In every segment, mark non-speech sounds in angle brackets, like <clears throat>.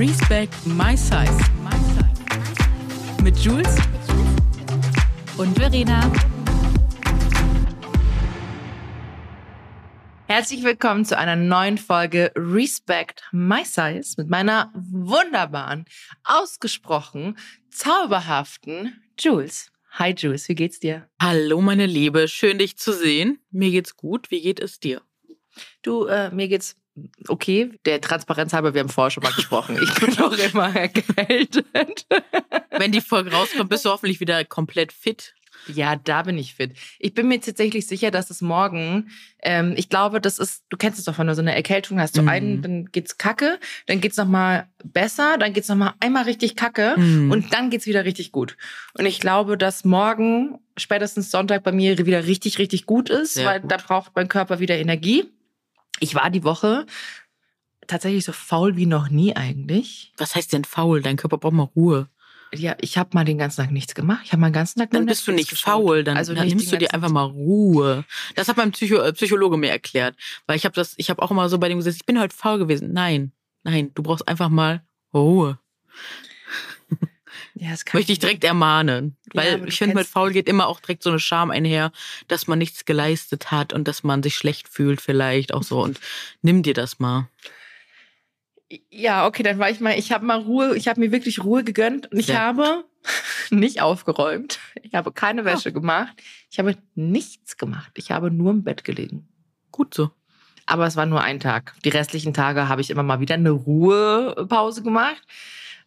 Respect My Size. Mit Jules und Verena. Herzlich willkommen zu einer neuen Folge Respect My Size mit meiner wunderbaren, ausgesprochen zauberhaften Jules. Hi Jules, wie geht's dir? Hallo meine Liebe, schön dich zu sehen. Mir geht's gut. Wie geht es dir? Du, äh, mir geht's okay. Der Transparenz halber, wir haben vorher schon mal gesprochen. Ich bin doch immer erkältet. Wenn die Folge rauskommt, bist du hoffentlich wieder komplett fit. Ja, da bin ich fit. Ich bin mir tatsächlich sicher, dass es morgen, ähm, ich glaube, das ist, du kennst es doch, wenn du so eine Erkältung hast, so mhm. einen, dann geht's kacke, dann geht's nochmal besser, dann geht's nochmal einmal richtig kacke mhm. und dann geht's wieder richtig gut. Und ich glaube, dass morgen, spätestens Sonntag bei mir wieder richtig, richtig gut ist, Sehr weil gut. da braucht mein Körper wieder Energie. Ich war die Woche tatsächlich so faul wie noch nie eigentlich. Was heißt denn faul? Dein Körper braucht mal Ruhe. Ja, ich habe mal den ganzen Tag nichts gemacht. Ich habe mal den ganzen Tag Dann bist du nicht faul, dann, also dann nimmst du dir einfach mal Ruhe. Das hat mein Psycho äh, Psychologe mir erklärt, weil ich habe das ich habe auch immer so bei dem gesagt, ich bin halt faul gewesen. Nein, nein, du brauchst einfach mal Ruhe. Ja, das Möchte ich direkt ermahnen. Weil ja, ich finde, mit faul geht immer auch direkt so eine Scham einher, dass man nichts geleistet hat und dass man sich schlecht fühlt vielleicht auch so. Und <laughs> nimm dir das mal. Ja, okay, dann war ich mal, ich habe mal Ruhe, ich habe mir wirklich Ruhe gegönnt und ich Sehr habe <laughs> nicht aufgeräumt. Ich habe keine Wäsche oh. gemacht. Ich habe nichts gemacht. Ich habe nur im Bett gelegen. Gut so. Aber es war nur ein Tag. Die restlichen Tage habe ich immer mal wieder eine Ruhepause gemacht.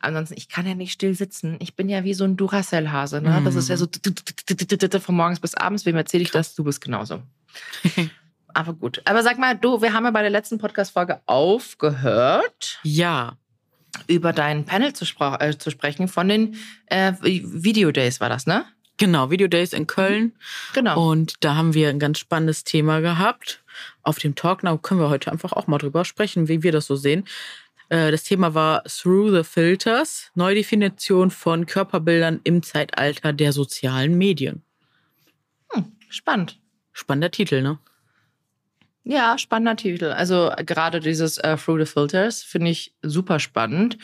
Ansonsten, ich kann ja nicht still sitzen. Ich bin ja wie so ein Duracell-Hase. Ne? Das ist ja so von morgens bis abends. Wem erzähle ich das? Du bist genauso. <laughs> Aber gut. Aber sag mal, du, wir haben ja bei der letzten Podcast-Folge aufgehört. Ja. Über dein Panel zu, äh, zu sprechen von den äh, Video Days war das, ne? Genau, Video Days in Köln. Mhm. Genau. Und da haben wir ein ganz spannendes Thema gehabt. Auf dem Talk, da können wir heute einfach auch mal drüber sprechen, wie wir das so sehen. Äh, das Thema war Through the Filters, Neudefinition von Körperbildern im Zeitalter der sozialen Medien. Hm, spannend. Spannender Titel, ne? Ja, spannender Titel. Also gerade dieses äh, Through the Filters finde ich super spannend,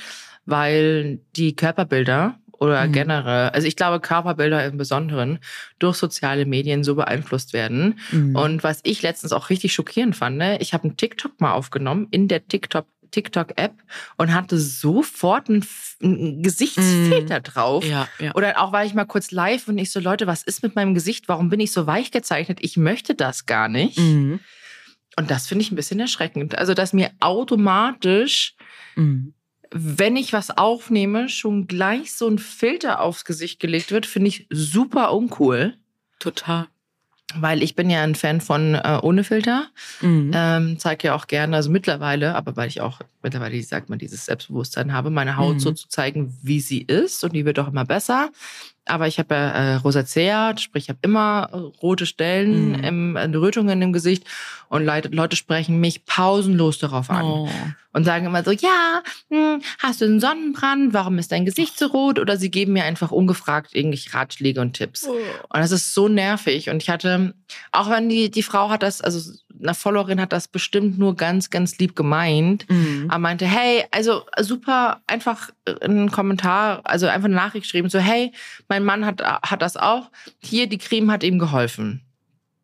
weil die Körperbilder oder mhm. generell, also ich glaube Körperbilder im Besonderen durch soziale Medien so beeinflusst werden. Mhm. Und was ich letztens auch richtig schockierend fand, ne, ich habe einen TikTok mal aufgenommen in der TikTok TikTok-App und hatte sofort einen, einen Gesichtsfilter mm. drauf. Ja, ja. Oder auch war ich mal kurz live und ich so, Leute, was ist mit meinem Gesicht? Warum bin ich so weich gezeichnet? Ich möchte das gar nicht. Mm. Und das finde ich ein bisschen erschreckend. Also, dass mir automatisch, mhm. wenn ich was aufnehme, schon gleich so ein Filter aufs Gesicht gelegt wird, finde ich super uncool. Total. Weil ich bin ja ein Fan von äh, ohne Filter. Mhm. Ähm, zeige ja auch gerne, also mittlerweile, aber weil ich auch mittlerweile, wie sagt man, dieses Selbstbewusstsein habe, meine Haut mhm. so zu zeigen, wie sie ist. Und die wird auch immer besser. Aber ich habe ja äh, Rosacea, sprich, ich habe immer rote Stellen, mhm. im, äh, Rötungen im Gesicht. Und Leute, Leute sprechen mich pausenlos darauf an. Oh. Und sagen immer so, ja, hm, hast du einen Sonnenbrand? Warum ist dein Gesicht so rot? Oder sie geben mir einfach ungefragt irgendwelche Ratschläge und Tipps. Oh. Und das ist so nervig. Und ich hatte, auch wenn die, die Frau hat das, also eine Followerin hat das bestimmt nur ganz, ganz lieb gemeint. Mhm. Aber meinte, hey, also super, einfach einen Kommentar, also einfach eine Nachricht geschrieben, so, hey, mein Mann hat, hat das auch. Hier, die Creme hat ihm geholfen.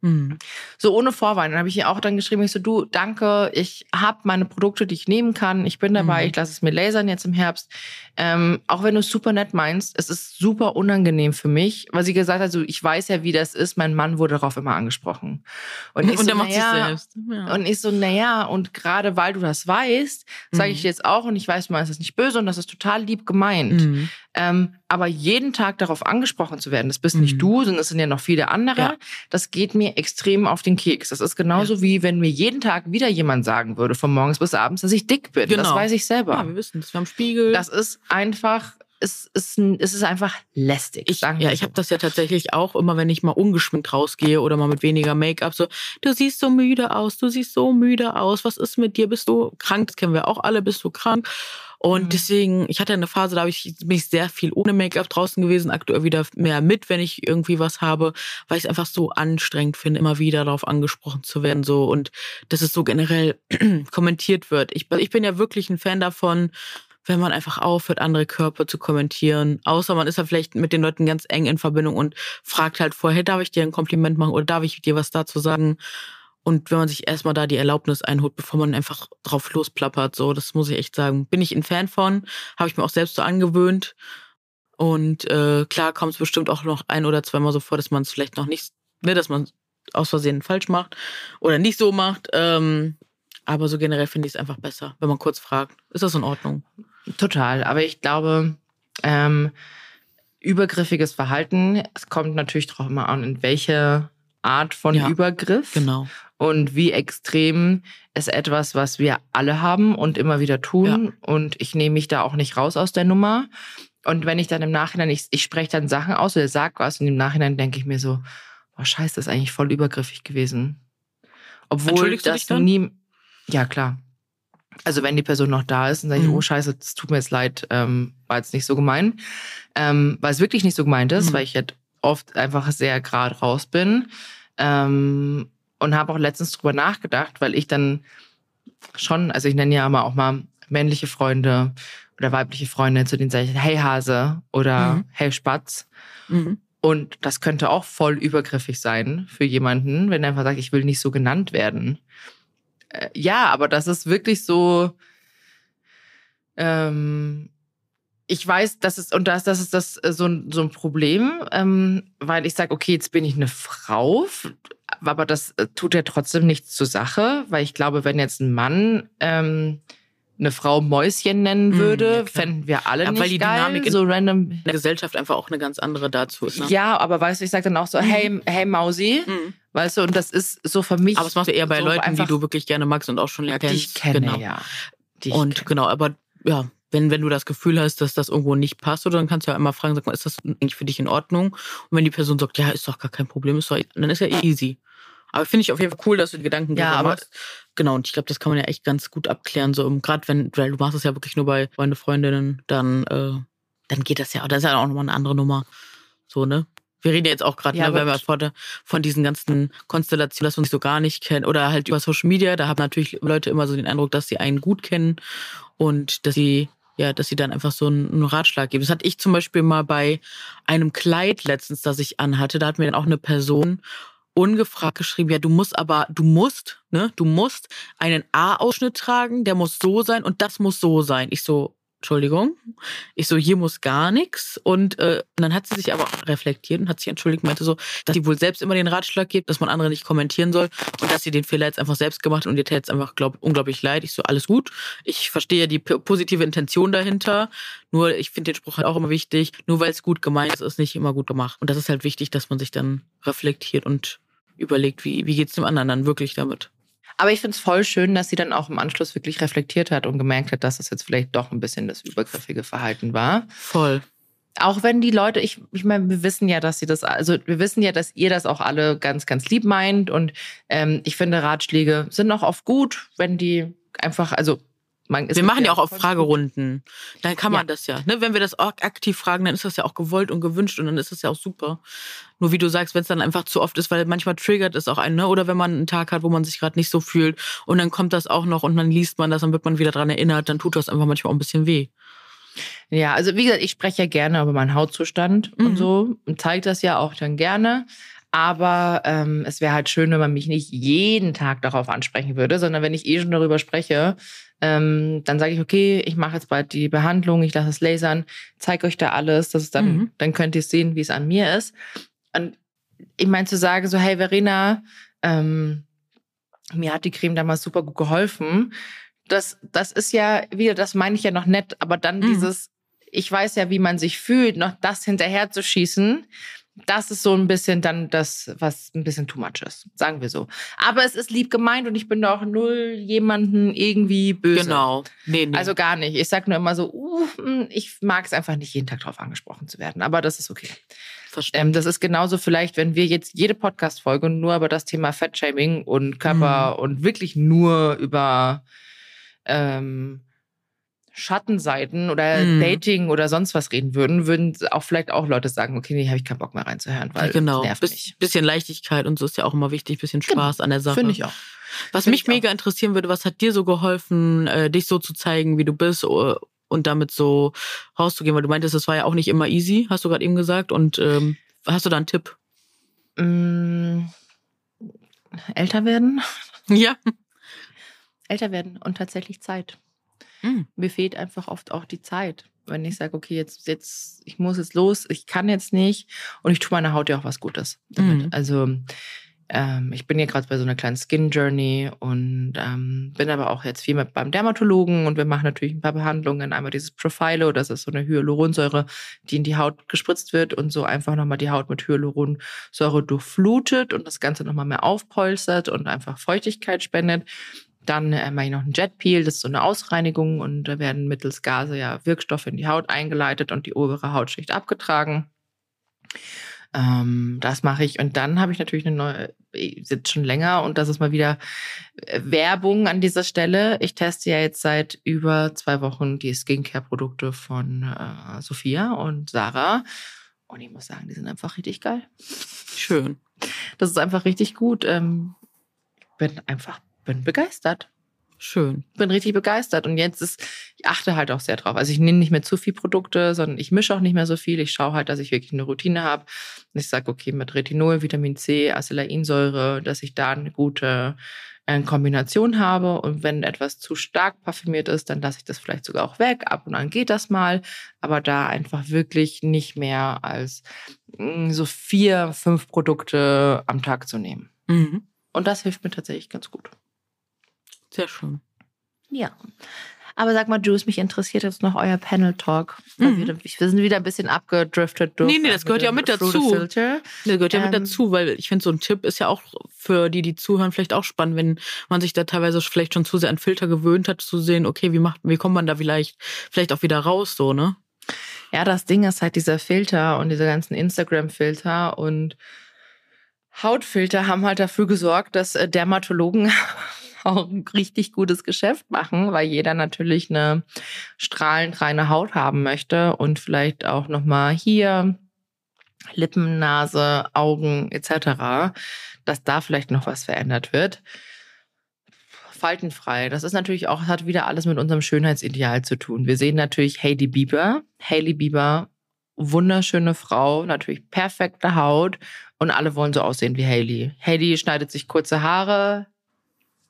Mhm. So ohne Vorwand. Dann habe ich ihr auch dann geschrieben, ich so, du, danke, ich habe meine Produkte, die ich nehmen kann. Ich bin dabei, mhm. ich lasse es mir lasern jetzt im Herbst. Ähm, auch wenn du es super nett meinst, es ist super unangenehm für mich, weil sie gesagt hat, so, ich weiß ja, wie das ist. Mein Mann wurde darauf immer angesprochen. Und, ich <laughs> und so, der macht sich selbst. Ja. Und ich so, naja, und gerade weil du das weißt, sage ich mhm. dir jetzt auch, und ich weiß, man ist das nicht böse und das ist total lieb gemeint. Ähm, aber jeden Tag darauf angesprochen zu werden, das bist mhm. nicht du, sondern es sind ja noch viele andere, ja. das geht mir extrem auf den Keks. Das ist genauso ja. wie wenn mir jeden Tag wieder jemand sagen würde, von morgens bis abends, dass ich dick bin. Genau. Das weiß ich selber. Ja, wir wissen das. Wir haben Spiegel. Das ist einfach es ist, es ist einfach lästig. Ich, ja, ich habe das ja tatsächlich auch immer, wenn ich mal ungeschminkt rausgehe oder mal mit weniger Make-up, so, du siehst so müde aus, du siehst so müde aus, was ist mit dir? Bist du krank? Das kennen wir auch alle, bist du krank? Und mhm. deswegen, ich hatte eine Phase, da habe ich, bin ich sehr viel ohne Make-up draußen gewesen, aktuell wieder mehr mit, wenn ich irgendwie was habe, weil ich es einfach so anstrengend finde, immer wieder darauf angesprochen zu werden. so Und dass es so generell <clears throat> kommentiert wird. Ich, ich bin ja wirklich ein Fan davon, wenn man einfach aufhört, andere Körper zu kommentieren. Außer man ist ja vielleicht mit den Leuten ganz eng in Verbindung und fragt halt vorher, hey, darf ich dir ein Kompliment machen oder darf ich dir was dazu sagen? Und wenn man sich erstmal da die Erlaubnis einholt, bevor man einfach drauf losplappert, so, das muss ich echt sagen. Bin ich ein Fan von, habe ich mir auch selbst so angewöhnt. Und äh, klar kommt es bestimmt auch noch ein oder zweimal so vor, dass man es vielleicht noch nicht, ne, dass man aus Versehen falsch macht oder nicht so macht. Ähm, aber so generell finde ich es einfach besser, wenn man kurz fragt. Ist das in Ordnung? Total. Aber ich glaube, ähm, übergriffiges Verhalten, es kommt natürlich darauf immer an, in welche Art von ja, Übergriff. Genau. Und wie extrem ist etwas, was wir alle haben und immer wieder tun. Ja. Und ich nehme mich da auch nicht raus aus der Nummer. Und wenn ich dann im Nachhinein, ich, ich spreche dann Sachen aus oder sag was und im Nachhinein denke ich mir so, boah, scheiße, das ist eigentlich voll übergriffig gewesen. Obwohl das nie. Ja, klar. Also wenn die Person noch da ist und sage ich, mhm. oh scheiße, es tut mir jetzt leid, ähm, war jetzt nicht so gemein. Ähm, weil es wirklich nicht so gemeint ist, mhm. weil ich halt oft einfach sehr gerade raus bin. Ähm, und habe auch letztens drüber nachgedacht, weil ich dann schon, also ich nenne ja immer auch mal männliche Freunde oder weibliche Freunde, zu denen sage ich, hey Hase oder mhm. hey Spatz. Mhm. Und das könnte auch voll übergriffig sein für jemanden, wenn er einfach sagt, ich will nicht so genannt werden. Äh, ja, aber das ist wirklich so. Ähm, ich weiß, das ist, und das, das ist das äh, so, ein, so ein Problem, ähm, weil ich sage, okay, jetzt bin ich eine Frau, aber das äh, tut ja trotzdem nichts zur Sache, weil ich glaube, wenn jetzt ein Mann ähm, eine Frau Mäuschen nennen mhm, würde, ja, fänden wir alle ja, nicht weil die geil, Dynamik so random in der Gesellschaft einfach auch eine ganz andere dazu ist. Ne? Ja, aber weißt du, ich sage dann auch so, mhm. hey, hey Mausi, mhm. weißt du, und das ist so für mich. Aber es machst du eher bei so Leuten, die du wirklich gerne magst und auch schon kennst. Die ich kenne, genau. ja. Die und genau, aber ja, wenn, wenn du das Gefühl hast, dass das irgendwo nicht passt, oder dann kannst du ja immer fragen, sag mal, ist das eigentlich für dich in Ordnung? Und wenn die Person sagt, ja, ist doch gar kein Problem, ist doch, dann ist ja easy. Aber finde ich auf jeden Fall cool, dass du die Gedanken ja, aber machst. Genau, und ich glaube, das kann man ja echt ganz gut abklären. So, gerade wenn, weil du machst es ja wirklich nur bei Freunde, Freundinnen, dann, äh, dann geht das ja. Das ist ja auch nochmal eine andere Nummer. So, ne? Wir reden ja jetzt auch gerade, ja, ne, wenn wir von, von diesen ganzen Konstellationen, dass wir uns so gar nicht kennen oder halt über Social Media, da haben natürlich Leute immer so den Eindruck, dass sie einen gut kennen und dass sie ja, dass sie dann einfach so einen, Ratschlag geben. Das hatte ich zum Beispiel mal bei einem Kleid letztens, das ich anhatte. Da hat mir dann auch eine Person ungefragt geschrieben, ja, du musst aber, du musst, ne, du musst einen A-Ausschnitt tragen, der muss so sein und das muss so sein. Ich so, Entschuldigung. Ich so, hier muss gar nichts. Und, äh, und dann hat sie sich aber reflektiert und hat sich entschuldigt und meinte so, dass sie wohl selbst immer den Ratschlag gibt, dass man andere nicht kommentieren soll und dass sie den Fehler jetzt einfach selbst gemacht und ihr täte jetzt einfach glaub, unglaublich leid. Ich so, alles gut. Ich verstehe die positive Intention dahinter. Nur ich finde den Spruch halt auch immer wichtig. Nur weil es gut gemeint ist, ist nicht immer gut gemacht. Und das ist halt wichtig, dass man sich dann reflektiert und überlegt, wie, wie geht es dem anderen dann wirklich damit. Aber ich finde es voll schön, dass sie dann auch im Anschluss wirklich reflektiert hat und gemerkt hat, dass es jetzt vielleicht doch ein bisschen das übergriffige Verhalten war. Voll. Auch wenn die Leute, ich, ich meine, wir wissen ja, dass sie das, also wir wissen ja, dass ihr das auch alle ganz, ganz lieb meint. Und ähm, ich finde, Ratschläge sind auch oft gut, wenn die einfach, also man, wir machen ja auch auf Fragerunden. Dann kann man ja. das ja. Ne? Wenn wir das auch aktiv fragen, dann ist das ja auch gewollt und gewünscht und dann ist das ja auch super. Nur wie du sagst, wenn es dann einfach zu oft ist, weil manchmal triggert es auch einen, ne? oder wenn man einen Tag hat, wo man sich gerade nicht so fühlt und dann kommt das auch noch und dann liest man das, dann wird man wieder dran erinnert, dann tut das einfach manchmal auch ein bisschen weh. Ja, also wie gesagt, ich spreche ja gerne über meinen Hautzustand mhm. und so und zeige das ja auch dann gerne. Aber ähm, es wäre halt schön, wenn man mich nicht jeden Tag darauf ansprechen würde, sondern wenn ich eh schon darüber spreche, ähm, dann sage ich, okay, ich mache jetzt bald die Behandlung, ich lasse es lasern, zeige euch da alles, das ist dann, mhm. dann könnt ihr sehen, wie es an mir ist. Und ich meine zu sagen, so, hey Verena, ähm, mir hat die Creme damals super gut geholfen. Das, das ist ja wieder, das meine ich ja noch nett, aber dann mhm. dieses, ich weiß ja, wie man sich fühlt, noch das hinterher zu schießen, das ist so ein bisschen dann das, was ein bisschen too much ist, sagen wir so. Aber es ist lieb gemeint und ich bin doch null jemanden irgendwie böse. Genau. Nee, nee. Also gar nicht. Ich sag nur immer so, uh, hm, ich mag es einfach nicht, jeden Tag drauf angesprochen zu werden. Aber das ist okay. Ähm, das ist genauso vielleicht, wenn wir jetzt jede Podcast-Folge nur über das Thema Fettshaming und Körper mhm. und wirklich nur über ähm, Schattenseiten oder mm. Dating oder sonst was reden würden, würden auch vielleicht auch Leute sagen, okay, nee, habe ich keinen Bock mehr reinzuhören, weil ja, genau. nervt mich. Bisschen Leichtigkeit und so ist ja auch immer wichtig, bisschen genau. Spaß genau. an der Sache. Finde ich auch. Was Find mich mega auch. interessieren würde, was hat dir so geholfen, äh, dich so zu zeigen, wie du bist? und damit so rauszugehen? Weil du meintest, das war ja auch nicht immer easy, hast du gerade eben gesagt. Und ähm, hast du da einen Tipp? Mm, älter werden. Ja. Älter werden und tatsächlich Zeit. Mhm. Mir fehlt einfach oft auch die Zeit. Wenn ich sage, okay, jetzt, jetzt, ich muss jetzt los, ich kann jetzt nicht und ich tue meiner Haut ja auch was Gutes damit. Mhm. Also ähm, ich bin ja gerade bei so einer kleinen Skin Journey und ähm, bin aber auch jetzt viel mit beim Dermatologen und wir machen natürlich ein paar Behandlungen. Einmal dieses Profilo, das ist so eine Hyaluronsäure, die in die Haut gespritzt wird und so einfach nochmal die Haut mit Hyaluronsäure durchflutet und das Ganze nochmal mehr aufpolstert und einfach Feuchtigkeit spendet. Dann äh, mache ich noch einen Jet Peel, das ist so eine Ausreinigung und da werden mittels Gase ja Wirkstoffe in die Haut eingeleitet und die obere Hautschicht abgetragen. Ähm, das mache ich. Und dann habe ich natürlich eine neue, ich sitze schon länger und das ist mal wieder äh, Werbung an dieser Stelle. Ich teste ja jetzt seit über zwei Wochen die Skincare-Produkte von äh, Sophia und Sarah. Und ich muss sagen, die sind einfach richtig geil. Schön. Das ist einfach richtig gut. Ähm, ich bin einfach bin begeistert Schön. bin richtig begeistert. Und jetzt ist, ich achte halt auch sehr drauf. Also ich nehme nicht mehr zu viel Produkte, sondern ich mische auch nicht mehr so viel. Ich schaue halt, dass ich wirklich eine Routine habe. Und ich sage, okay, mit Retinol, Vitamin C, Acelainsäure, dass ich da eine gute äh, Kombination habe. Und wenn etwas zu stark parfümiert ist, dann lasse ich das vielleicht sogar auch weg. Ab und an geht das mal. Aber da einfach wirklich nicht mehr als mh, so vier, fünf Produkte am Tag zu nehmen. Mhm. Und das hilft mir tatsächlich ganz gut. Sehr schön. Ja. Aber sag mal, Juice, mich interessiert jetzt noch euer Panel-Talk. Mhm. Wir, sind wieder ein bisschen abgedriftet. durch Nee, nee, das gehört ja den mit dazu. Das gehört ja mit Ähm, dazu, weil ich finde, so ein Tipp ist ja auch für die, die zuhören, vielleicht auch spannend, wenn man sich da teilweise vielleicht schon zu sehr an Filter gewöhnt hat, zu sehen, okay, wie macht, wie kommt man da vielleicht, vielleicht auch wieder raus, so, ne? Ja, das Ding ist halt dieser Filter und diese ganzen Instagram-Filter und Hautfilter haben halt dafür gesorgt, dass äh, Dermatologen <laughs> auch ein richtig gutes Geschäft machen, weil jeder natürlich eine strahlend reine Haut haben möchte und vielleicht auch noch mal hier Lippen, Nase, Augen etc., dass da vielleicht noch was verändert wird. Faltenfrei. Das ist natürlich auch, hat wieder alles mit unserem Schönheitsideal zu tun. Wir sehen natürlich Hailey Bieber. Hailey Bieber, wunderschöne Frau, natürlich perfekte Haut und alle wollen so aussehen wie Hailey. Hailey schneidet sich kurze Haare.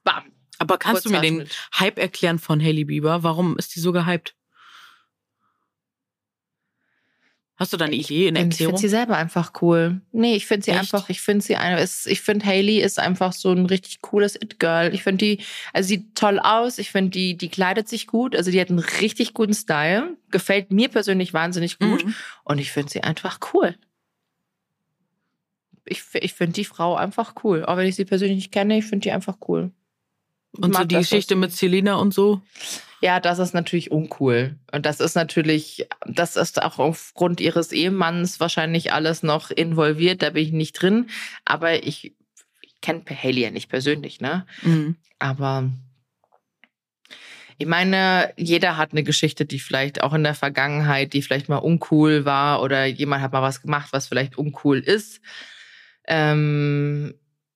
Bam. Aber kannst du mir den. Hype erklären von Hailey Bieber? Warum ist die so gehypt? Hast du da eine Idee, eine Ich Erklärung? finde sie selber einfach cool. Nee, ich finde sie Echt? einfach, ich finde sie eine, ich finde Hailey ist einfach so ein richtig cooles It-Girl. Ich finde die, also sieht toll aus. Ich finde die, die kleidet sich gut. Also die hat einen richtig guten Style. Gefällt mir persönlich wahnsinnig gut. Mhm. Und ich finde sie einfach cool. Ich, ich finde die Frau einfach cool. Auch wenn ich sie persönlich nicht kenne, ich finde die einfach cool. Und so die Geschichte mit Selina und so? Ja, das ist natürlich uncool. Und das ist natürlich, das ist auch aufgrund ihres Ehemanns wahrscheinlich alles noch involviert. Da bin ich nicht drin. Aber ich, ich kenne Haley ja nicht persönlich, ne? Mhm. Aber ich meine, jeder hat eine Geschichte, die vielleicht auch in der Vergangenheit, die vielleicht mal uncool war oder jemand hat mal was gemacht, was vielleicht uncool ist. Ähm,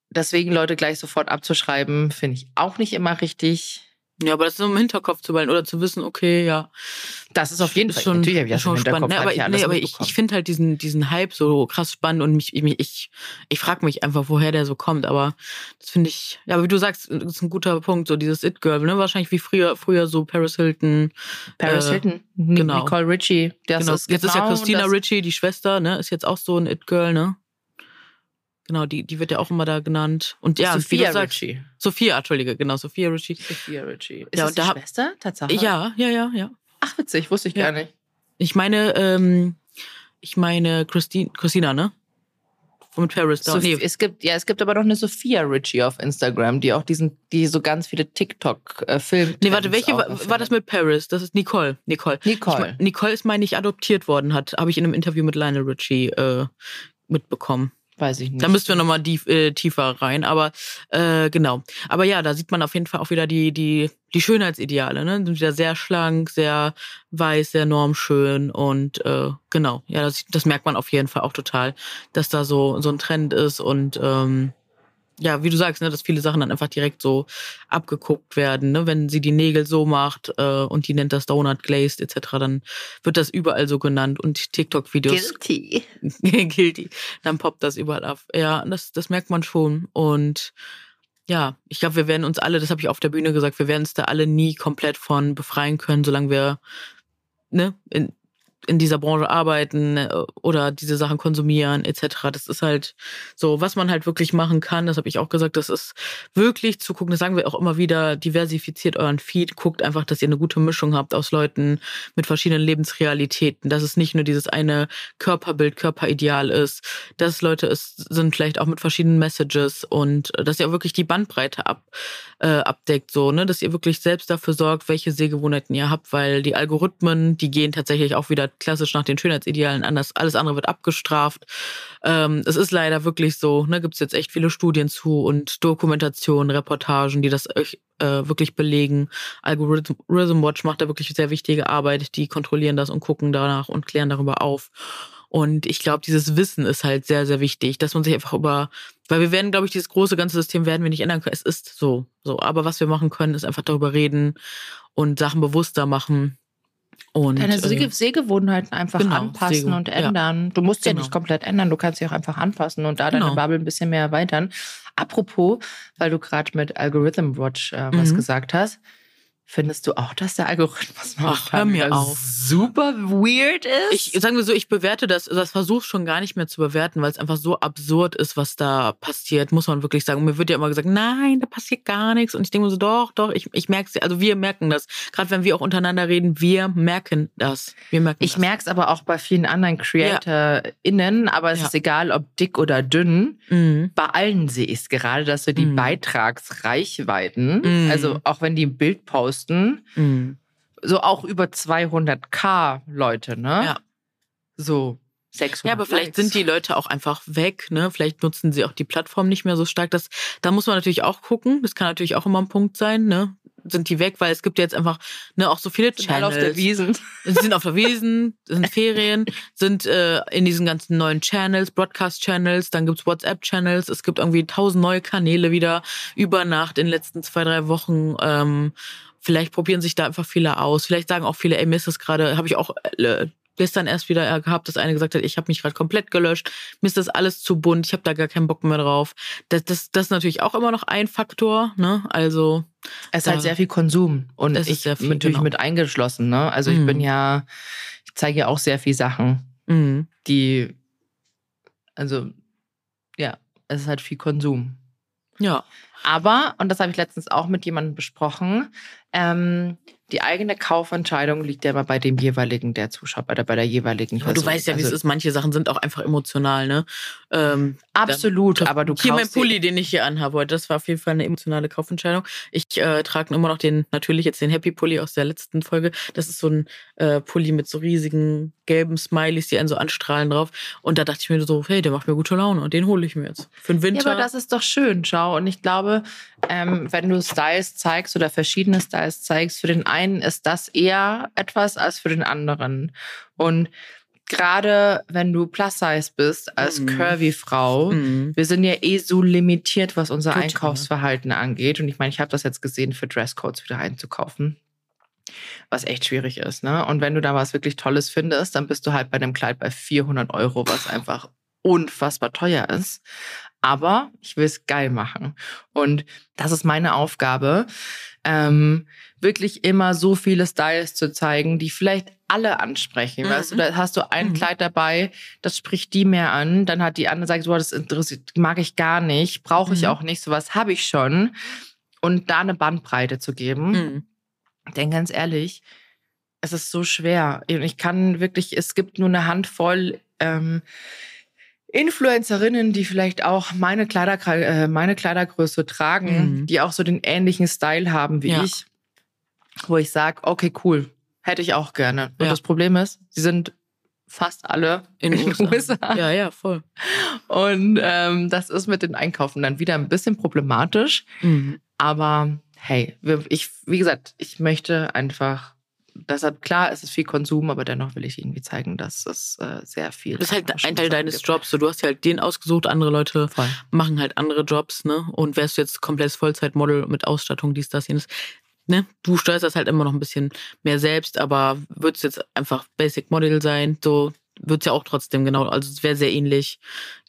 deswegen Leute gleich sofort abzuschreiben, finde ich auch nicht immer richtig. Ja, aber das ist im Hinterkopf zu behalten oder zu wissen, okay, ja. Das ist auf jeden Fall schon, natürlich habe ich schon spannend. Ne, hab aber ich nee, aber ich, ich finde halt diesen, diesen Hype so krass spannend und mich, ich, ich, ich frage mich einfach, woher der so kommt. Aber das finde ich, ja, aber wie du sagst, das ist ein guter Punkt, so dieses It-Girl, ne? Wahrscheinlich wie früher, früher so Paris Hilton. Paris äh, Hilton, genau. Nicole Richie. Das genau. ist Jetzt ist ja genau Christina Ritchie, die Schwester, ne? Ist jetzt auch so ein It-Girl, ne? Genau, die, die wird ja auch immer da genannt. Und ja, Sophia sagst, Richie. Sophia, Entschuldige, genau, Sophia Ritchie. Sophia Richie. Ist Ja, das die da Schwester? Tatsache? Ja, ja, ja, ja. Ach, witzig, wusste ich Ja. gar nicht. Ich meine, ähm, ich meine Christine, Christina, ne? Mit Paris da. Nee, es gibt, ja, es gibt aber noch eine Sophia Ritchie auf Instagram, die auch diesen, die so ganz viele TikTok-Filme. nee, warte, welche war, war das mit Paris? Das ist Nicole. Nicole. Nicole. Ich Nicole ist, meine ich, adoptiert worden, hat, habe ich in einem Interview mit Lionel Richie äh, mitbekommen. Weiß ich nicht. Da müssten wir nochmal die, äh, tiefer rein. Aber äh, genau. Aber ja, da sieht man auf jeden Fall auch wieder die, die, die Schönheitsideale, ne? Sind wieder sehr schlank, sehr weiß, sehr normschön und äh, genau, ja, das, das merkt man auf jeden Fall auch total, dass da so, so ein Trend ist und ähm, ja, wie du sagst, ne, dass viele Sachen dann einfach direkt so abgeguckt werden. Ne? Wenn sie die Nägel so macht äh, und die nennt das Donut Glazed etc., dann wird das überall so genannt und TikTok-Videos. Guilty. <laughs> Guilty. Dann poppt das überall ab. Ja, das, das merkt man schon. Und ja, ich glaube, wir werden uns alle, das habe ich auf der Bühne gesagt, wir werden uns da alle nie komplett von befreien können, solange wir ne, in, in dieser Branche arbeiten äh, oder diese Sachen konsumieren etc. Das ist halt so, was man halt wirklich machen kann. Das habe ich auch gesagt. Das ist wirklich zu gucken. Das sagen wir auch immer wieder. Diversifiziert euren Feed. Guckt einfach, dass ihr eine gute Mischung habt aus Leuten mit verschiedenen Lebensrealitäten. Dass es nicht nur dieses eine Körperbild, Körperideal ist. Dass Leute es sind vielleicht auch mit verschiedenen Messages und dass ihr auch wirklich die Bandbreite ab, äh, abdeckt. So, ne, dass ihr wirklich selbst dafür sorgt, welche Sehgewohnheiten ihr habt, weil die Algorithmen, die gehen tatsächlich auch wieder klassisch nach den Schönheitsidealen anders. Alles andere wird abgestraft. Ähm, es ist leider wirklich so, ne, gibt es jetzt echt viele Studien zu und Dokumentationen, Reportagen, die das äh, wirklich belegen. Algorithm Watch macht da wirklich sehr wichtige Arbeit. Die kontrollieren das und gucken danach und klären darüber auf. Und ich glaube, dieses Wissen ist halt sehr, sehr wichtig, dass man sich einfach über, weil wir werden, glaube ich, dieses große ganze System werden wir nicht ändern können. Es ist so, so. Aber was wir machen können, ist einfach darüber reden und Sachen bewusster machen und, Deine äh, Sehgewohnheiten einfach genau, anpassen und ändern. Ja. Du musst genau. ja nicht komplett ändern, du kannst sie auch einfach anpassen und da genau. deine Bubble ein bisschen mehr erweitern. Apropos, weil du gerade mit Algorithm Watch äh, was mhm. gesagt hast, Findest du auch, dass der Algorithmus Ach, hör mir auf. super weird ist? Ich sagen wir so, ich bewerte das, das versuche schon gar nicht mehr zu bewerten, weil es einfach so absurd ist, was da passiert, muss man wirklich sagen. Und mir wird ja immer gesagt, nein, da passiert gar nichts. Und ich denke mir so, doch, doch, ich, ich merke es, also wir merken das. Gerade wenn wir auch untereinander reden, wir merken das. Wir merken ich merke es aber auch bei vielen anderen CreatorInnen, ja. aber es ja. ist egal, ob dick oder dünn. Mhm. Bei allen sehe ich es gerade, dass so die mhm. Beitragsreichweiten, mhm. also auch wenn die ein Bild posten, posten. Mhm. So auch über 200k Leute, ne? Ja. So 600. Ja, aber vielleicht sind die Leute auch einfach weg, ne? Vielleicht nutzen sie auch die Plattform nicht mehr so stark. Das, da muss man natürlich auch gucken. Das kann natürlich auch immer ein Punkt sein, ne? Sind die weg, weil es gibt jetzt einfach ne, auch so viele sind Channels. Alle auf der Wiesen. Sie sind auf der Wiesen, sind <laughs> Ferien, sind äh, in diesen ganzen neuen Channels, Broadcast-Channels, dann gibt's WhatsApp-Channels, es gibt irgendwie tausend neue Kanäle wieder über Nacht in den letzten zwei, drei Wochen. Ähm, Vielleicht probieren sich da einfach viele aus. Vielleicht sagen auch viele, ey, mir ist das gerade, habe ich auch äh, gestern erst wieder gehabt, dass eine gesagt hat, ich habe mich gerade komplett gelöscht, mir ist das alles zu bunt, ich habe da gar keinen Bock mehr drauf. Das, das, das ist natürlich auch immer noch ein Faktor, ne? Also es ist halt sehr viel Konsum und ich viel, natürlich genau. mit eingeschlossen, ne? Also mhm. ich bin mhm. ja, ich zeige ja auch sehr viel Sachen, mhm. die, also ja, es ist halt viel Konsum. Ja. Aber, und das habe ich letztens auch mit jemandem besprochen, ähm, die eigene Kaufentscheidung liegt ja immer bei dem jeweiligen, der zuschaut, oder bei der jeweiligen Person. du weißt ja, wie also, es ist. Manche Sachen sind auch einfach emotional, ne? Ähm, absolut, aber du Hier mein Pulli, den ich hier anhabe heute, das war auf jeden Fall eine emotionale Kaufentscheidung. Ich äh, trage immer noch den, natürlich jetzt den Happy Pulli aus der letzten Folge. Das ist so ein äh, Pulli mit so riesigen gelben Smileys, die einen so anstrahlen drauf. Und da dachte ich mir so, hey, der macht mir gute Laune und den hole ich mir jetzt. Für den Winter. Ja, aber das ist doch schön, schau. Und ich glaube, ähm, wenn du Styles zeigst oder verschiedene Styles zeigst, für den einen ist das eher etwas als für den anderen. Und gerade wenn du Plus-Size bist als mhm. Curvy-Frau, mhm. wir sind ja eh so limitiert, was unser Total. Einkaufsverhalten angeht. Und ich meine, ich habe das jetzt gesehen, für Dresscodes wieder einzukaufen. Was echt schwierig ist, ne? Und wenn du da was wirklich Tolles findest, dann bist du halt bei einem Kleid bei 400 Euro, was einfach unfassbar teuer ist aber ich will es geil machen. Und das ist meine Aufgabe, ähm, wirklich immer so viele Styles zu zeigen, die vielleicht alle ansprechen. Mhm. Weißt du, da hast du ein mhm. Kleid dabei, das spricht die mehr an, dann hat die andere gesagt, so, das interessiert, mag ich gar nicht, brauche ich mhm. auch nicht, sowas habe ich schon. Und da eine Bandbreite zu geben. Mhm. Denn ganz ehrlich, es ist so schwer. Ich kann wirklich, es gibt nur eine Handvoll ähm, Influencerinnen, die vielleicht auch meine, Kleider, äh, meine Kleidergröße tragen, mhm. die auch so den ähnlichen Style haben wie ja. ich, wo ich sage, okay, cool, hätte ich auch gerne. Und ja. das Problem ist, sie sind fast alle in, in USA. USA. Ja, ja, voll. Und ähm, das ist mit den Einkaufen dann wieder ein bisschen problematisch. Mhm. Aber hey, ich, wie gesagt, ich möchte einfach deshalb, klar, es ist viel Konsum, aber dennoch will ich irgendwie zeigen, dass es äh, sehr viel Das ist halt ein Teil deines gibt. Jobs. So, du hast ja halt den ausgesucht, andere Leute Voll. machen halt andere Jobs, ne? Und wärst du jetzt komplett Vollzeitmodel mit Ausstattung, dies, das, jenes, ne? Du steuerst das halt immer noch ein bisschen mehr selbst, aber würdest jetzt einfach Basic Model sein, so wird es ja auch trotzdem genau, also es wäre sehr ähnlich.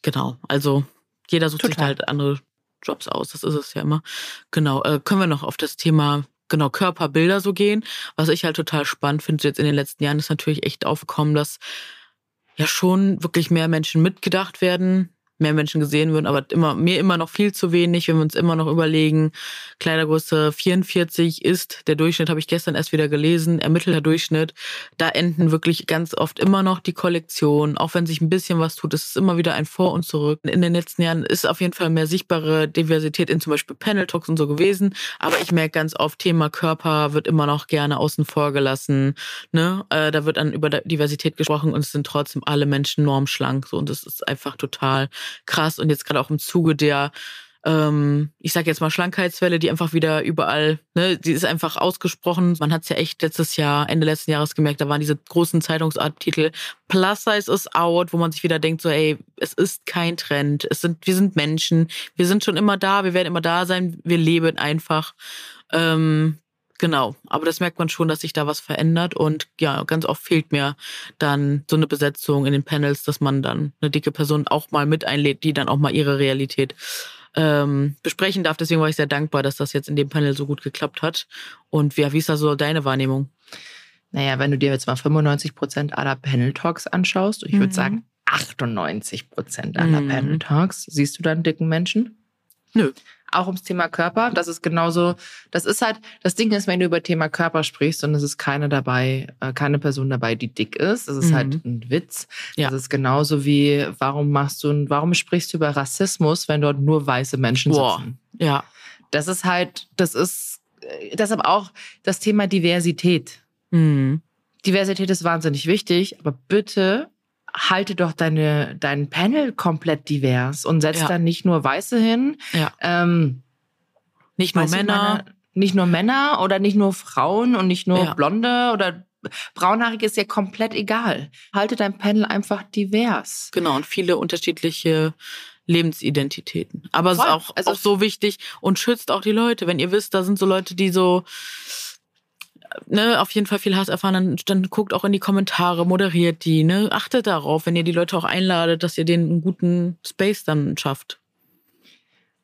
Genau, also jeder sucht Total. sich halt andere Jobs aus, das ist es ja immer. Genau, äh, können wir noch auf das Thema genau Körperbilder so gehen. Was ich halt total spannend finde jetzt in den letzten Jahren ist natürlich echt aufgekommen, dass ja schon wirklich mehr Menschen mitgedacht werden mehr Menschen gesehen würden, aber immer, mir immer noch viel zu wenig, wenn wir uns immer noch überlegen, Kleidergröße 44 ist der Durchschnitt, habe ich gestern erst wieder gelesen, ermittelter Durchschnitt. Da enden wirklich ganz oft immer noch die Kollektionen, auch wenn sich ein bisschen was tut, es ist immer wieder ein Vor und Zurück. In den letzten Jahren ist auf jeden Fall mehr sichtbare Diversität in zum Beispiel Panel Talks und so gewesen, aber ich merke ganz oft, Thema Körper wird immer noch gerne außen vor gelassen. Ne? Äh, da wird dann über Diversität gesprochen und es sind trotzdem alle Menschen normschlank so und das ist einfach total krass. Und jetzt gerade auch im Zuge der, ähm, ich sage jetzt mal Schlankheitswelle, die einfach wieder überall, ne, die ist einfach ausgesprochen. Man hat es ja echt letztes Jahr, Ende letzten Jahres gemerkt, da waren diese großen Zeitungsartikel, Plus Size ist out, wo man sich wieder denkt, so, ey, es ist kein Trend. Es sind, wir sind Menschen, wir sind schon immer da, wir werden immer da sein, wir leben einfach. Ähm, Genau, aber das merkt man schon, dass sich da was verändert und ja, ganz oft fehlt mir dann so eine Besetzung in den Panels, dass man dann eine dicke Person auch mal mit einlädt, die dann auch mal ihre Realität ähm, besprechen darf. Deswegen war ich sehr dankbar, dass das jetzt in dem Panel so gut geklappt hat. Und ja, wie ist da so deine Wahrnehmung? Naja, wenn du dir jetzt mal 95 Prozent aller Panel Talks anschaust, ich mhm. würde sagen 98 Prozent aller mhm. Panel Talks, siehst du dann dicken Menschen? Nö auch ums Thema Körper. Das ist genauso, das ist halt, das Ding ist, wenn du über Thema Körper sprichst und es ist keine dabei, äh, keine Person dabei, die dick ist, das ist halt mhm. halt ein Witz. Ja. Das ist genauso wie, warum machst du, warum sprichst du über Rassismus, wenn dort nur weiße Menschen Boah. sitzen? Ja. Das ist halt, das ist, äh, deshalb auch das Thema Diversität. Mhm. Diversität ist wahnsinnig wichtig, aber bitte halte doch deine, dein Panel komplett divers und setz ja. dann nicht nur Weiße hin. Ja. Ähm, nicht nur Männer. Meine, nicht nur Männer oder nicht nur Frauen und nicht nur ja. Blonde oder Braunhaarige ist ja komplett egal. Halte dein Panel einfach divers. Genau, und viele unterschiedliche Lebensidentitäten. Aber es ist auch, also auch so wichtig und schützt auch die Leute. Wenn ihr wisst, da sind so Leute, die so ne, auf jeden Fall viel Hass erfahren, dann, dann guckt auch in die Kommentare, moderiert die, ne, achtet darauf, wenn ihr die Leute auch einladet, dass ihr denen einen guten Space dann schafft.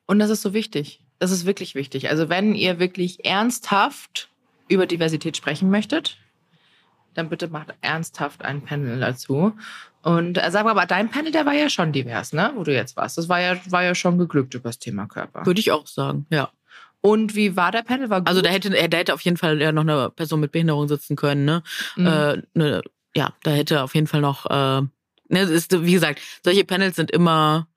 Und das ist so wichtig. Das ist wirklich wichtig. Also wenn ihr wirklich ernsthaft über Diversität sprechen möchtet, dann bitte macht ernsthaft ein Panel dazu. Und äh, sag mal, aber dein Panel, der war ja schon divers, ne? Wo du jetzt warst. Das war ja, war ja schon geglückt über das Thema Körper. Würde ich auch sagen, ja. Und wie war der Panel? War gut? Also da hätte, da hätte auf jeden Fall ja noch eine Person mit Behinderung sitzen können. Ne? Mhm. Äh, ne, ja, da hätte auf jeden Fall noch, äh, ne, ist, wie gesagt, solche Panels sind immer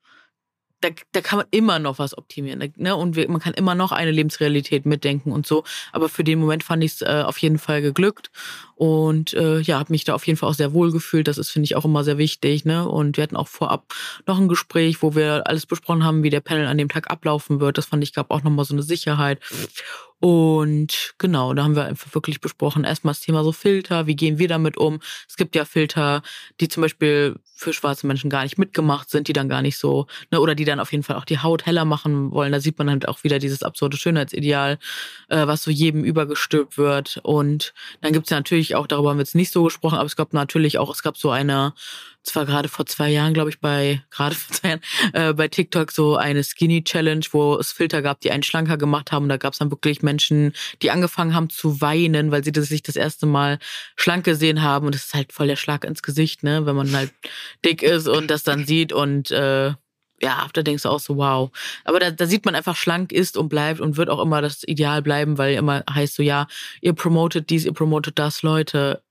da, da kann man immer noch was optimieren. Ne? Und wir, man kann immer noch eine Lebensrealität mitdenken und so. Aber für den Moment fand ich es äh, auf jeden Fall geglückt. Und äh, ja, habe mich da auf jeden Fall auch sehr wohl gefühlt. Das ist, finde ich, auch immer sehr wichtig. Ne? Und wir hatten auch vorab noch ein Gespräch, wo wir alles besprochen haben, wie der Panel an dem Tag ablaufen wird. Das fand ich, gab auch nochmal so eine Sicherheit. Und genau, da haben wir einfach wirklich besprochen, erstmal das Thema so Filter, wie gehen wir damit um? Es gibt ja Filter, die zum Beispiel für schwarze Menschen gar nicht mitgemacht sind, die dann gar nicht so, ne, oder die dann auf jeden Fall auch die Haut heller machen wollen. Da sieht man halt auch wieder dieses absurde Schönheitsideal, äh, was so jedem übergestülpt wird. Und dann gibt's ja natürlich auch, darüber haben wir jetzt nicht so gesprochen, aber es gab natürlich auch, es gab so eine zwar gerade vor zwei Jahren, glaube ich, bei gerade vor zwei Jahren äh, bei TikTok so eine Skinny Challenge, wo es Filter gab, die einen schlanker gemacht haben. Und da gab es dann wirklich Menschen, die angefangen haben zu weinen, weil sie das, sich das erste Mal schlank gesehen haben. Und das ist halt voll der Schlag ins Gesicht, ne, wenn man halt dick ist und das dann sieht und äh, ja, da denkst du auch so, wow. Aber da, da sieht man einfach, schlank ist und bleibt und wird auch immer das Ideal bleiben, weil immer heißt so, ja, ihr promotet dies, ihr promotet das, Leute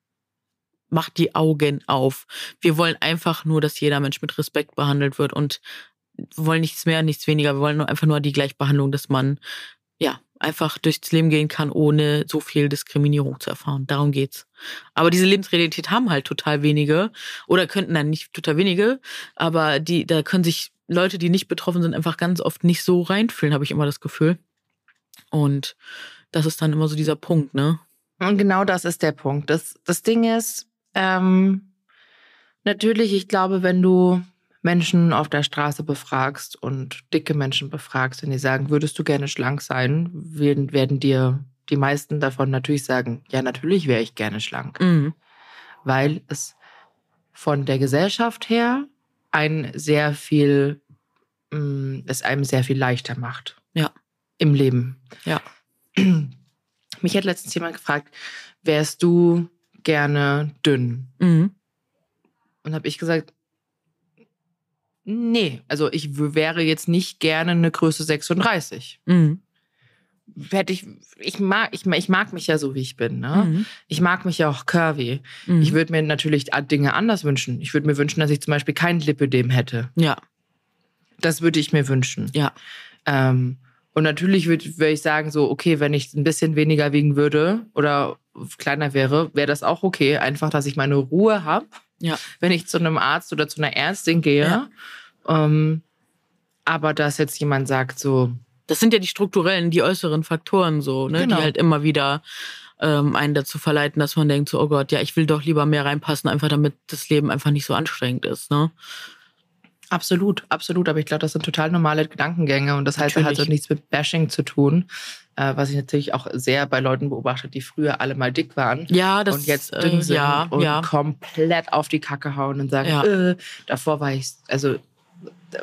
macht die Augen auf. Wir wollen einfach nur, dass jeder Mensch mit Respekt behandelt wird und wollen nichts mehr, nichts weniger. Wir wollen nur einfach nur die Gleichbehandlung, dass man ja einfach durchs Leben gehen kann, ohne so viel Diskriminierung zu erfahren. Darum geht's. Aber diese Lebensrealität haben halt total wenige oder könnten dann nicht total wenige, aber die da können sich Leute, die nicht betroffen sind, einfach ganz oft nicht so reinfühlen, habe ich immer das Gefühl. Und das ist dann immer so dieser Punkt, ne? Und genau das ist der Punkt. Das, das Ding ist, ähm, natürlich, ich glaube, wenn du Menschen auf der Straße befragst und dicke Menschen befragst und die sagen, würdest du gerne schlank sein, werden, werden dir die meisten davon natürlich sagen, ja, natürlich wäre ich gerne schlank. Mhm. Weil es von der Gesellschaft her ein sehr viel, mm, es einem sehr viel leichter macht. Ja. Im Leben. Ja. Mich hat letztens jemand gefragt, wärst du gerne dünn? Mhm. Und habe ich gesagt, nee, also ich wäre jetzt nicht gerne eine Größe 36. Mhm. Hätte ich, ich mag, ich, ich mag mich ja so, wie ich bin. Ne? Mhm. Ich mag mich ja auch curvy. Mhm. Ich würde mir natürlich Dinge anders wünschen. Ich würde mir wünschen, dass ich zum Beispiel kein Lipödem hätte. Ja. Das würde ich mir wünschen. Ja. Ähm, und natürlich würde würd ich sagen, so, okay, wenn ich ein bisschen weniger wiegen würde oder kleiner wäre, wäre das auch okay. Einfach, dass ich meine Ruhe habe, Ja. wenn ich zu einem Arzt oder zu einer Ärztin gehe. Ja. Ähm, aber dass jetzt jemand sagt, so, Das sind ja die strukturellen, die äußeren Faktoren so, ne? Genau. die halt immer wieder ähm, einen dazu verleiten, dass man denkt, so, oh Gott, ja, ich will doch lieber mehr reinpassen, einfach damit das Leben einfach nicht so anstrengend ist. Ne? Absolut, absolut. Aber ich glaube, das sind total normale Gedankengänge und das heißt, das hat Natürlich. so nichts mit Bashing zu tun, was ich natürlich auch sehr bei Leuten beobachte, die früher alle mal dick waren Ja, das und jetzt äh, dünn sind ja, und ja. komplett auf die Kacke hauen und sagen, Ja. äh, davor war ich, also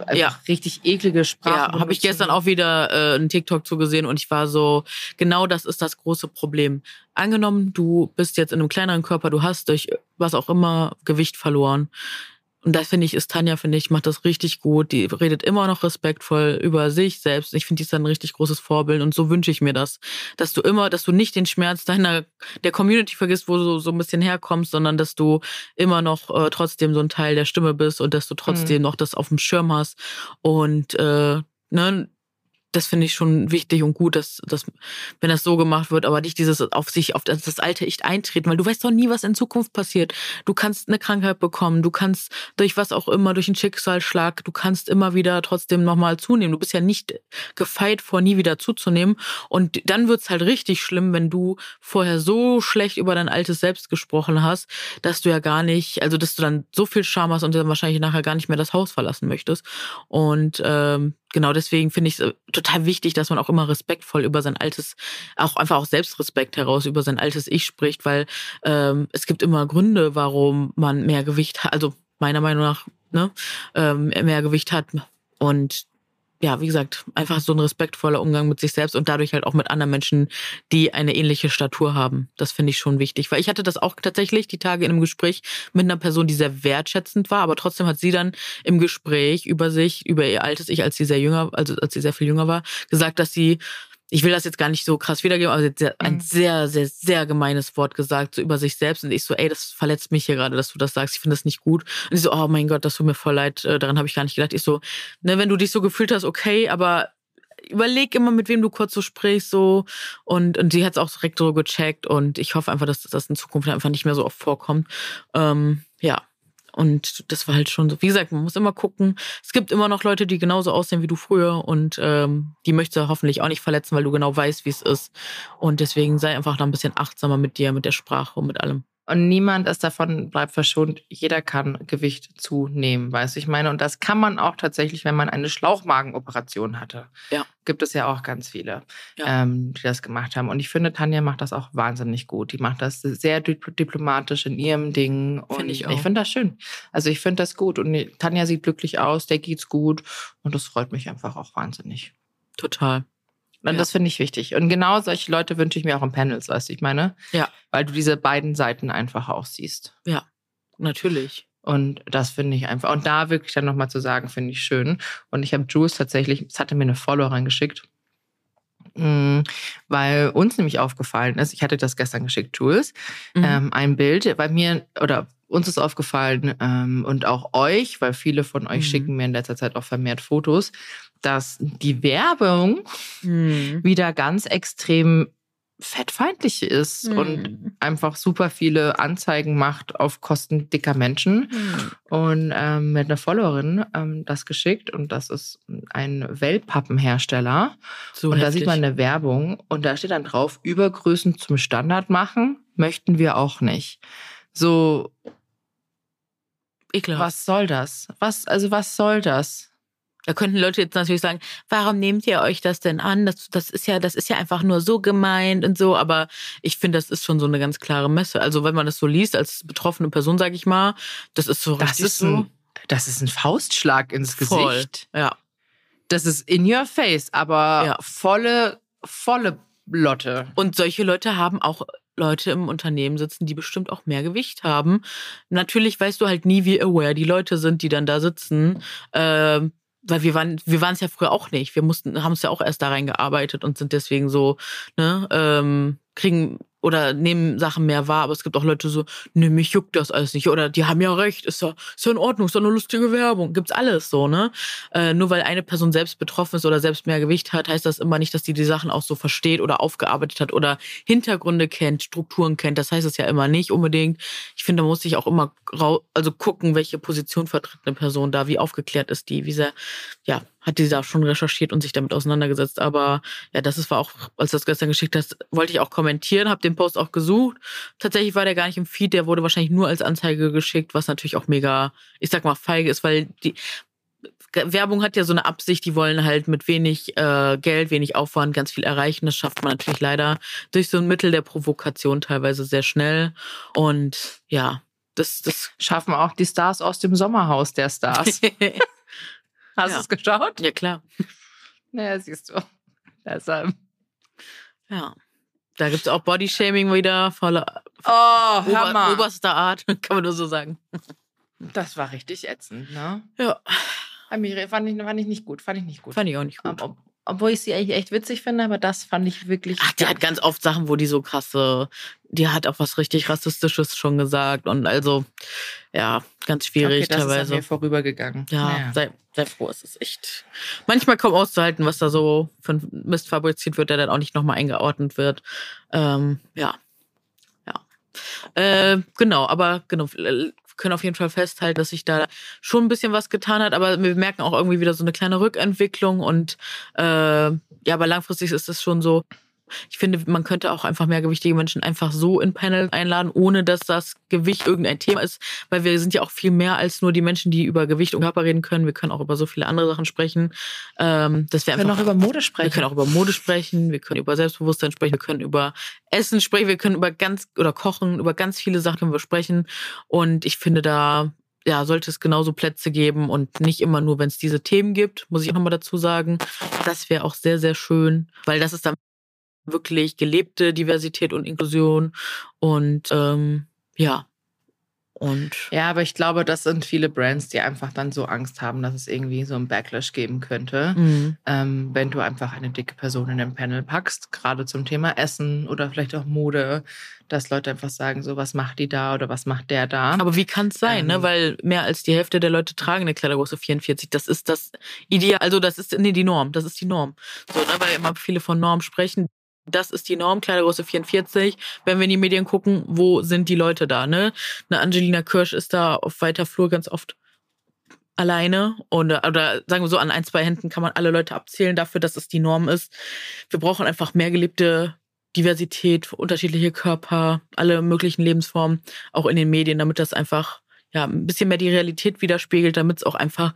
einfach Ja. richtig eklige Sprache. Ja, habe ich gestern auch wieder äh, einen TikTok zugesehen und ich war so, genau das ist das große Problem. Angenommen, du bist jetzt in einem kleineren Körper, du hast durch was auch immer Gewicht verloren. Und das finde ich, ist Tanja, finde ich, macht das richtig gut. Die redet immer noch respektvoll über sich selbst. Ich finde, die ist ein richtig großes Vorbild und so wünsche ich mir das. Dass du immer, dass du nicht den Schmerz deiner, der Community vergisst, wo du so ein bisschen herkommst, sondern dass du immer noch äh, trotzdem so ein Teil der Stimme bist und dass du trotzdem noch das auf dem Schirm hast. Und äh, ne, das finde ich schon wichtig und gut, dass, dass, wenn das so gemacht wird, aber nicht dieses auf sich, auf das, das alte Ich eintreten, weil du weißt doch nie, was in Zukunft passiert. Du kannst eine Krankheit bekommen, du kannst durch was auch immer, durch einen Schicksalsschlag, du kannst immer wieder trotzdem nochmal zunehmen. Du bist ja nicht gefeit vor, nie wieder zuzunehmen. Und dann wird's halt richtig schlimm, wenn du vorher so schlecht über dein altes Selbst gesprochen hast, dass du ja gar nicht, also dass du dann so viel Scham hast und dann wahrscheinlich nachher gar nicht mehr das Haus verlassen möchtest. Und ähm, genau deswegen finde ich es total wichtig, dass man auch immer respektvoll über sein altes, auch einfach auch Selbstrespekt heraus über sein altes Ich spricht, weil ähm, es gibt immer Gründe, warum man mehr Gewicht hat, also meiner Meinung nach, ne, ähm, mehr Gewicht hat. Und ja, wie gesagt, einfach so ein respektvoller Umgang mit sich selbst und dadurch halt auch mit anderen Menschen, die eine ähnliche Statur haben. Das finde ich schon wichtig. Weil ich hatte das auch tatsächlich die Tage in einem Gespräch mit einer Person, die sehr wertschätzend war, aber trotzdem hat sie dann im Gespräch über sich, über ihr altes Ich, als sie sehr jünger, also als sie sehr viel jünger war, gesagt, dass sie ich will das jetzt gar nicht so krass wiedergeben, aber sie hat ein Mhm. sehr, sehr, sehr gemeines Wort gesagt, so über sich selbst. Und ich so, ey, das verletzt mich hier gerade, dass du das sagst. Ich finde das nicht gut. Und sie so, oh mein Gott, das tut mir voll leid. Äh, Daran habe ich gar nicht gedacht. Ich so, ne, wenn du dich so gefühlt hast, okay, aber überleg immer, mit wem du kurz so sprichst, so. Und, und sie hat es auch direkt so gecheckt. Und ich hoffe einfach, dass das in Zukunft einfach nicht mehr so oft vorkommt. Ähm, ja. Und das war halt schon so. Wie gesagt, man muss immer gucken. Es gibt immer noch Leute, die genauso aussehen wie du früher und ähm, die möchtest du hoffentlich auch nicht verletzen, weil du genau weißt, wie es ist. Und deswegen sei einfach da ein bisschen achtsamer mit dir, mit der Sprache und mit allem. Und niemand ist davon bleibt verschont. Jeder kann Gewicht zunehmen, weißt du, ich meine. Und das kann man auch tatsächlich, wenn man eine Schlauchmagenoperation hatte. Ja. Gibt es ja auch ganz viele, Ja. ähm, die das gemacht haben. Und ich finde, Tanja macht das auch wahnsinnig gut. Die macht das sehr dip- diplomatisch in ihrem Ding. Und Finde ich ich auch. finde das schön. Also ich finde das gut. Und Tanja sieht glücklich aus, der geht's gut. Und das freut mich einfach auch wahnsinnig. Total. Und Ja. das finde ich wichtig. Und genau solche Leute wünsche ich mir auch in Panels, weißt du, ich meine? Ja. Weil du diese beiden Seiten einfach auch siehst. Natürlich. Und das finde ich einfach. Und da wirklich dann nochmal zu sagen, finde ich schön. Und ich habe Jules tatsächlich, es hatte mir eine Followerin geschickt, Mm, weil uns nämlich aufgefallen ist, ich hatte das gestern geschickt, Jules, Mhm. ähm, ein Bild bei mir oder uns ist aufgefallen ähm, und auch euch, weil viele von euch Mhm. schicken mir in letzter Zeit auch vermehrt Fotos, dass die Werbung Mhm. wieder ganz extrem fettfeindlich ist Mhm. und einfach super viele Anzeigen macht auf Kosten dicker Menschen. Hm. Und ähm, mit einer Followerin ähm, das geschickt und das ist ein Wellpappenhersteller. So und da heftig. sieht man eine Werbung und da steht dann drauf, Übergrößen zum Standard machen möchten wir auch nicht. So, Ekelhaft. was soll das? Was, also was soll das? Da könnten Leute jetzt natürlich sagen, warum nehmt ihr euch das denn an? Das, das ist ja, das ist ja einfach nur so gemeint und so. Aber ich finde, das ist schon so eine ganz klare Messe. Also wenn man das so liest als betroffene Person, sage ich mal, das ist so Das richtig ist, so ein, das ist ein Faustschlag ins voll. Gesicht. Ja, Das ist in your face, aber Ja. volle, volle Lotte. Und solche Leute haben auch Leute im Unternehmen sitzen, die bestimmt auch mehr Gewicht haben. Natürlich weißt du halt nie, wie aware die Leute sind, die dann da sitzen. Ähm, weil wir waren, wir waren es ja früher auch nicht. Wir mussten, haben es ja auch erst da reingearbeitet und sind deswegen so, ne, ähm, kriegen oder nehmen Sachen mehr wahr. Aber es gibt auch Leute so, ne, mich juckt das alles nicht. Oder die haben ja recht, ist ja, ist ja in Ordnung, ist ja eine lustige Werbung. Gibt's alles so, ne? Äh, nur weil eine Person selbst betroffen ist oder selbst mehr Gewicht hat, heißt das immer nicht, dass die die Sachen auch so versteht oder aufgearbeitet hat oder Hintergründe kennt, Strukturen kennt. Das heißt es ja immer nicht unbedingt. Ich finde, da muss ich auch immer also gucken, welche Position vertritt eine Person da, wie aufgeklärt ist die, wie sehr, ja, hat die da schon recherchiert und sich damit auseinandergesetzt. Aber ja, das ist war auch, als du das gestern geschickt hast, wollte ich auch kommentieren, habe den Post auch gesucht. Tatsächlich war der gar nicht im Feed, der wurde wahrscheinlich nur als Anzeige geschickt, was natürlich auch mega, ich sag mal, feige ist, weil die Werbung hat ja so eine Absicht, die wollen halt mit wenig äh, Geld, wenig Aufwand ganz viel erreichen. Das schafft man natürlich leider durch so ein Mittel der Provokation teilweise sehr schnell. Und ja, das, das Schaffen auch die Stars aus dem Sommerhaus der Stars. <laughs> Hast Ja. du es geschaut? ja klar. Naja, siehst du. Deshalb. Ja. Da gibt's auch Bodyshaming wieder, voller Oh, Ober, oberster Art, <laughs> kann man nur so sagen. Das war richtig ätzend, ne? Ja, Amiri, fand ich, fand ich nicht gut, fand ich nicht gut. fand ich auch nicht gut. Ob, obwohl ich sie eigentlich echt witzig finde, aber das fand ich wirklich. Ach, die hat ganz oft Sachen, wo die so krasse, die hat auch was richtig Rassistisches schon gesagt und also, ja, ganz schwierig okay, das ist an teilweise. mir vorübergegangen. Ja, Naja. sei, sei froh, es ist echt manchmal kaum auszuhalten, was da so für ein Mist fabriziert wird, der dann auch nicht nochmal eingeordnet wird. Ähm, ja. Ja. Äh, genau, aber genau, können auf jeden Fall festhalten, dass sich da schon ein bisschen was getan hat, aber wir merken auch irgendwie wieder so eine kleine Rückentwicklung und äh, ja, aber langfristig ist es schon so. Ich finde, man könnte auch einfach mehr gewichtige Menschen einfach so in Panel einladen, ohne dass das Gewicht irgendein Thema ist, weil wir sind ja auch viel mehr als nur die Menschen, die über Gewicht und Körper reden können. Wir können auch über so viele andere Sachen sprechen. Ähm, das wäre Wir können einfach auch über Mode wir sprechen. können auch über Mode sprechen, wir können über Selbstbewusstsein sprechen, wir können über Essen sprechen, wir können über ganz oder Kochen, über ganz viele Sachen können wir sprechen. Und ich finde, da ja, sollte es genauso Plätze geben und nicht immer nur, wenn es diese Themen gibt, muss ich auch nochmal dazu sagen. Das wäre auch sehr, sehr schön, weil das ist dann wirklich gelebte Diversität und Inklusion. Und ähm, ja. Und Ja, aber ich glaube, das sind viele Brands, die einfach dann so Angst haben, dass es irgendwie so einen Backlash geben könnte, mh, ähm, wenn du einfach eine dicke Person in den Panel packst, gerade zum Thema Essen oder vielleicht auch Mode, dass Leute einfach sagen, so was macht die da oder was macht der da. Aber wie kann es sein, ne? Ähm. Weil mehr als die Hälfte der Leute tragen eine Kleidergröße 44. Das ist das Ideal, also das ist nee, die Norm. Das ist die Norm. So, ne? Weil immer viele von Norm sprechen. Das ist die Norm, Kleidergröße 44. Wenn wir in die Medien gucken, wo sind die Leute da, ne? Eine Angelina Kirsch ist da auf weiter Flur ganz oft alleine oder, oder sagen wir so, an ein, zwei Händen kann man alle Leute abzählen dafür, dass es die Norm ist. Wir brauchen einfach mehr gelebte Diversität, unterschiedliche Körper, alle möglichen Lebensformen, auch in den Medien, damit das einfach ja, ein bisschen mehr die Realität widerspiegelt, damit es auch einfach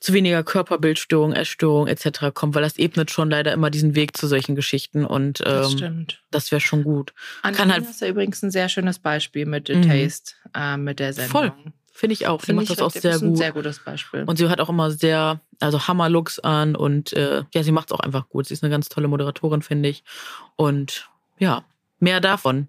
zu weniger Körperbildstörung, Essstörung etc. kommt, weil das ebnet schon leider immer diesen Weg zu solchen Geschichten und das ähm, stimmt. das wäre schon gut. Angelina kann halt- ist ja übrigens ein sehr schönes Beispiel mit The Mhm. Taste, äh, mit der Sendung. Voll. Finde ich auch. Sie Finde macht ich das auch sehr ist ein gut. sehr gutes Beispiel. Und sie hat auch immer sehr, also Hammer-Looks an und äh, ja, sie macht es auch einfach gut. Sie ist eine ganz tolle Moderatorin, finde ich. Und ja, mehr davon.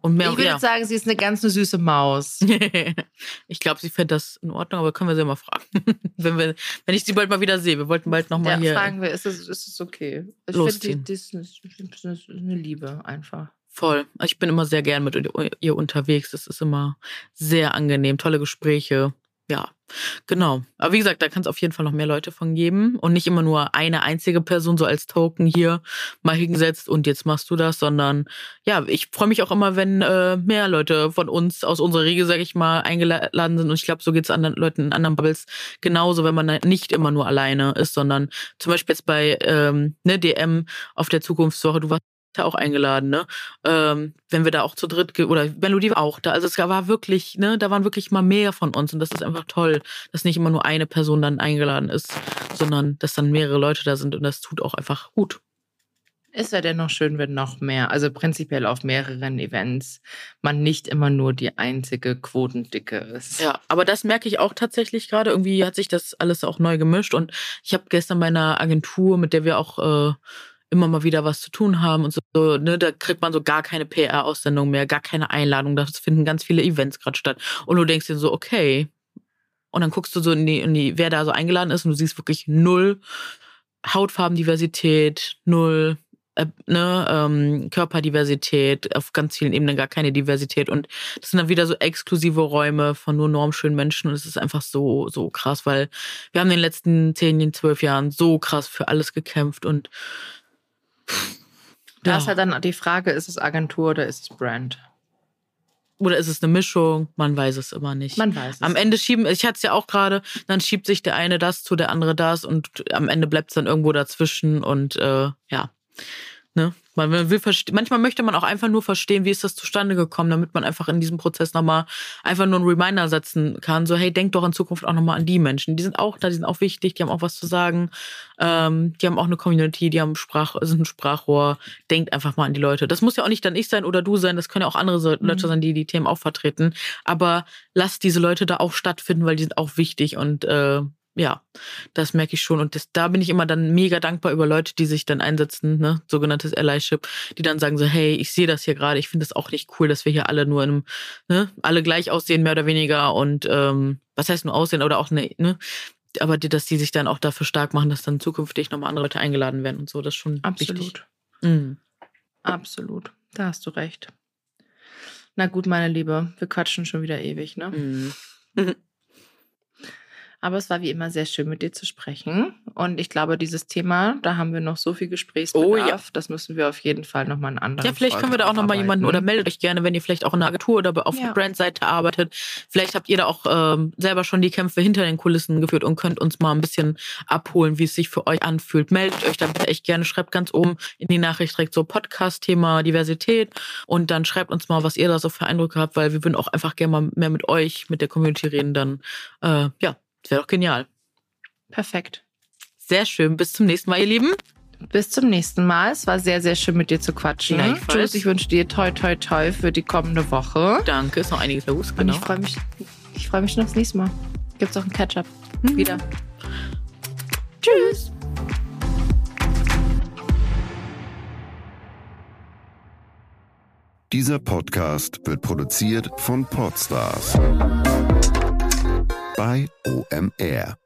Und mehr ich würde ja. sagen, sie ist eine ganz eine süße Maus. <laughs> ich glaube, sie fände das in Ordnung, aber können wir sie mal fragen. <laughs> wenn, wir, wenn ich sie bald mal wieder sehe. Wir wollten bald nochmal Ja, hier. fragen wir, ist es, ist es okay? Ich finde, die ist, eine- Liebe einfach. Voll. Ich bin immer sehr gern mit ihr unterwegs. Das ist immer sehr angenehm. Tolle Gespräche. ja, genau. Aber wie gesagt, da kann es auf jeden Fall noch mehr Leute von geben und nicht immer nur eine einzige Person so als Token hier mal hingesetzt und jetzt machst du das, sondern ja, ich freue mich auch immer, wenn äh, mehr Leute von uns aus unserer Regel, sag ich mal, eingeladen sind und ich glaube, so geht es anderen Leuten in anderen Bubbles genauso, wenn man nicht immer nur alleine ist, sondern zum Beispiel jetzt bei ähm, ne, DM auf der Zukunftswoche, du warst auch eingeladen, ne? Ähm, wenn wir da auch zu dritt oder Melodie war auch da. Also es war wirklich, ne, da waren wirklich mal mehr von uns und das ist einfach toll, dass nicht immer nur eine Person dann eingeladen ist, sondern dass dann mehrere Leute da sind und das tut auch einfach gut. Ist ja dennoch schön, wenn noch mehr, also prinzipiell auf mehreren Events man nicht immer nur die einzige Quotendicke ist. Ja, aber das merke ich auch tatsächlich gerade. Irgendwie hat sich das alles auch neu gemischt und ich habe gestern bei einer Agentur, mit der wir auch äh, immer mal wieder was zu tun haben und so, ne, da kriegt man so gar keine PR-Aussendung mehr, gar keine Einladung. Da finden ganz viele Events gerade statt. Und du denkst dir so, okay. Und dann guckst du so in die, in die, wer da so eingeladen ist und du siehst wirklich null Hautfarbendiversität, null äh, ne, ähm, Körperdiversität, auf ganz vielen Ebenen gar keine Diversität. Und das sind dann wieder so exklusive Räume von nur normschönen Menschen. Und es ist einfach so, so krass, weil wir haben in den letzten zehn, zwölf Jahren so krass für alles gekämpft und da ja. ist halt dann die Frage, ist es Agentur oder ist es Brand? Oder ist es eine Mischung? Man weiß es immer nicht. Man weiß es. Am Ende schieben, ich hatte es ja auch gerade, dann schiebt sich der eine das zu, der andere das und am Ende bleibt es dann irgendwo dazwischen und äh, ja. Ne? Man will manchmal möchte man auch einfach nur verstehen, wie ist das zustande gekommen, damit man einfach in diesem Prozess nochmal einfach nur einen Reminder setzen kann. So, hey, denk doch in Zukunft auch nochmal an die Menschen. Die sind auch da, die sind auch wichtig, die haben auch was zu sagen. Ähm, die haben auch eine Community, die haben Sprach, sind ein Sprachrohr. Denkt einfach mal an die Leute. Das muss ja auch nicht dann ich sein oder du sein, das können ja auch andere Leute mhm. sein, die die Themen auch vertreten. Aber lasst diese Leute da auch stattfinden, weil die sind auch wichtig und äh, ja, das merke ich schon. Und das, da bin ich immer dann mega dankbar über Leute, die sich dann einsetzen, ne, sogenanntes Allyship, die dann sagen so, hey, ich sehe das hier gerade, ich finde das auch nicht cool, dass wir hier alle nur in einem, ne, alle gleich aussehen, mehr oder weniger. Und ähm, was heißt nur aussehen oder auch ne, ne? Aber die, dass die sich dann auch dafür stark machen, dass dann zukünftig nochmal andere Leute eingeladen werden und so, das ist schon Absolut. wichtig. Mhm. Absolut. Da hast du recht. Na gut, meine Liebe, wir quatschen schon wieder ewig, ne? Mhm. <laughs> Aber es war wie immer sehr schön, mit dir zu sprechen. Und ich glaube, dieses Thema, da haben wir noch so viel Gesprächsbedarf. Oh, ja. Das müssen wir auf jeden Fall nochmal einen anderen. Ja, vielleicht Folge können wir da auch nochmal jemanden oder meldet euch gerne, wenn ihr vielleicht auch in einer Agentur oder auf ja. der Brandseite arbeitet. Vielleicht habt ihr da auch ähm, selber schon die Kämpfe hinter den Kulissen geführt und könnt uns mal ein bisschen abholen, wie es sich für euch anfühlt. Meldet euch da bitte echt gerne. Schreibt ganz oben in die Nachricht direkt so Podcast-Thema Diversität und dann schreibt uns mal, was ihr da so für Eindrücke habt, weil wir würden auch einfach gerne mal mehr mit euch, mit der Community reden. Dann, äh, ja, das wäre doch genial. Perfekt. Sehr schön. Bis zum nächsten Mal, ihr Lieben. Bis zum nächsten Mal. Es war sehr, sehr schön mit dir zu quatschen. Ja, Tschüss, ich wünsche dir toi, toi, toi für die kommende Woche. Danke, ist noch einiges los. Genau. Und ich freue mich, ich freue mich schon aufs nächste Mal. Gibt es auch ein Catch-up. Mhm. Wieder. Tschüss. Dieser Podcast wird produziert von Podstars bei OMR.